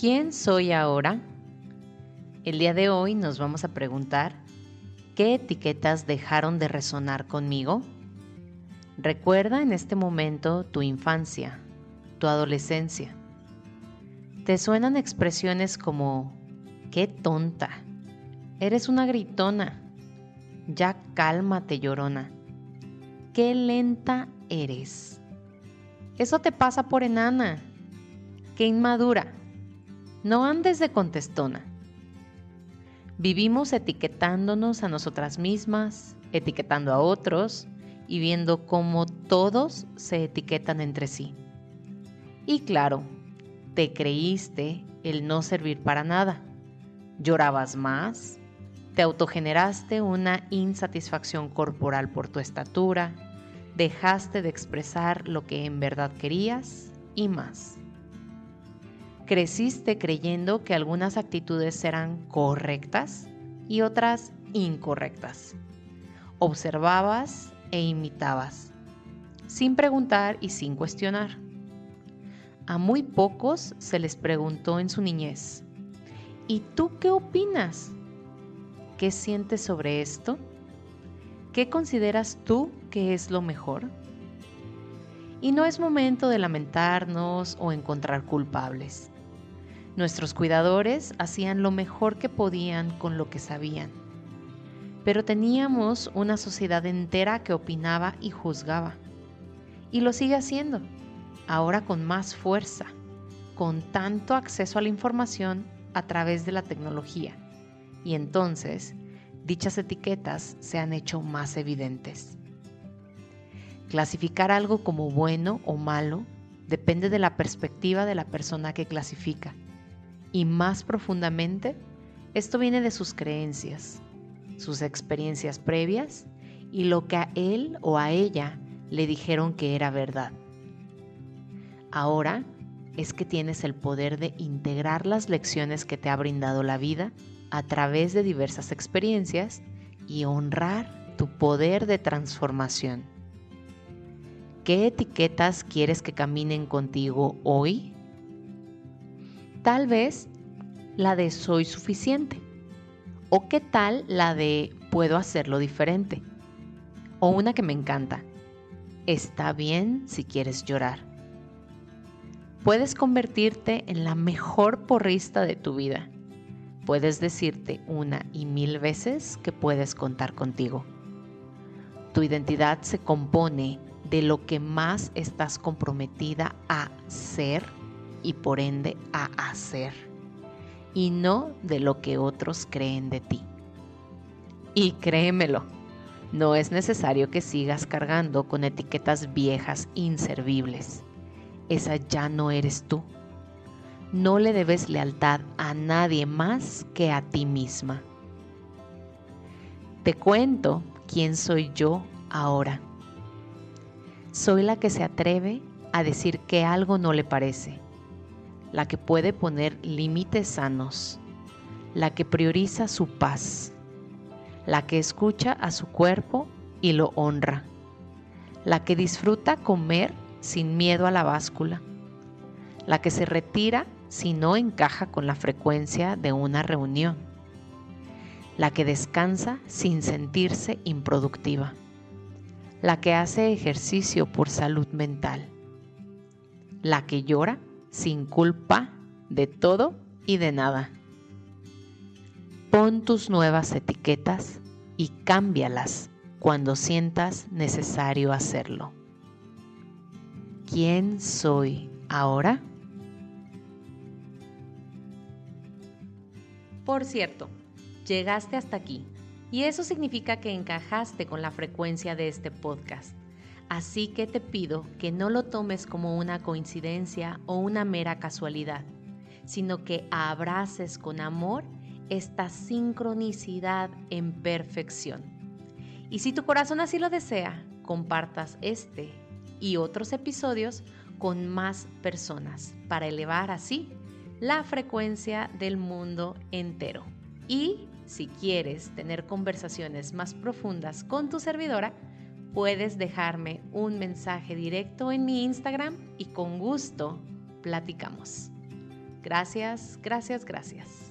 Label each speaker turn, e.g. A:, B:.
A: ¿Quién soy ahora? El día de hoy nos vamos a preguntar, ¿qué etiquetas dejaron de resonar conmigo? Recuerda en este momento tu infancia, tu adolescencia. ¿Te suenan expresiones como, qué tonta? Eres una gritona. Ya cálmate, llorona. Qué lenta eres. Eso te pasa por enana. Qué inmadura. No andes de contestona. Vivimos etiquetándonos a nosotras mismas, etiquetando a otros y viendo cómo todos se etiquetan entre sí. Y claro, te creíste el no servir para nada. Llorabas más, te autogeneraste una insatisfacción corporal por tu estatura, dejaste de expresar lo que en verdad querías y más creciste creyendo que algunas actitudes eran correctas y otras incorrectas. Observabas e imitabas, sin preguntar y sin cuestionar. A muy pocos se les preguntó en su niñez, ¿y tú qué opinas? ¿Qué sientes sobre esto? ¿Qué consideras tú que es lo mejor? Y no es momento de lamentarnos o encontrar culpables. Nuestros cuidadores hacían lo mejor que podían con lo que sabían. Pero teníamos una sociedad entera que opinaba y juzgaba. Y lo sigue haciendo, ahora con más fuerza, con tanto acceso a la información a través de la tecnología. Y entonces, dichas etiquetas se han hecho más evidentes. Clasificar algo como bueno o malo depende de la perspectiva de la persona que clasifica y más profundamente, esto viene de sus creencias, sus experiencias previas y lo que a él o a ella le dijeron que era verdad. Ahora es que tienes el poder de integrar las lecciones que te ha brindado la vida a través de diversas experiencias y honrar tu poder de transformación. ¿Qué etiquetas quieres que caminen contigo hoy? Tal vez la de soy suficiente. ¿O qué tal la de puedo hacerlo diferente? O una que me encanta. Está bien si quieres llorar. Puedes convertirte en la mejor porrista de tu vida. Puedes decirte una y mil veces que puedes contar contigo. Tu identidad se compone de lo que más estás comprometida a ser y por ende a hacer, y no de lo que otros creen de ti. Y créemelo, no es necesario que sigas cargando con etiquetas viejas inservibles. Esa ya no eres tú. No le debes lealtad a nadie más que a ti misma. Te cuento quién soy yo ahora. Soy la que se atreve a decir que algo no le parece la que puede poner límites sanos, la que prioriza su paz, la que escucha a su cuerpo y lo honra, la que disfruta comer sin miedo a la báscula, la que se retira si no encaja con la frecuencia de una reunión, la que descansa sin sentirse improductiva, la que hace ejercicio por salud mental, la que llora sin culpa de todo y de nada. Pon tus nuevas etiquetas y cámbialas cuando sientas necesario hacerlo. ¿Quién soy ahora? Por cierto, llegaste hasta aquí y eso significa que encajaste con la frecuencia de este podcast. Así que te pido que no lo tomes como una coincidencia o una mera casualidad, sino que abraces con amor esta sincronicidad en perfección. Y si tu corazón así lo desea, compartas este y otros episodios con más personas para elevar así la frecuencia del mundo entero. Y si quieres tener conversaciones más profundas con tu servidora, puedes dejarme un mensaje directo en mi Instagram y con gusto platicamos. Gracias, gracias, gracias.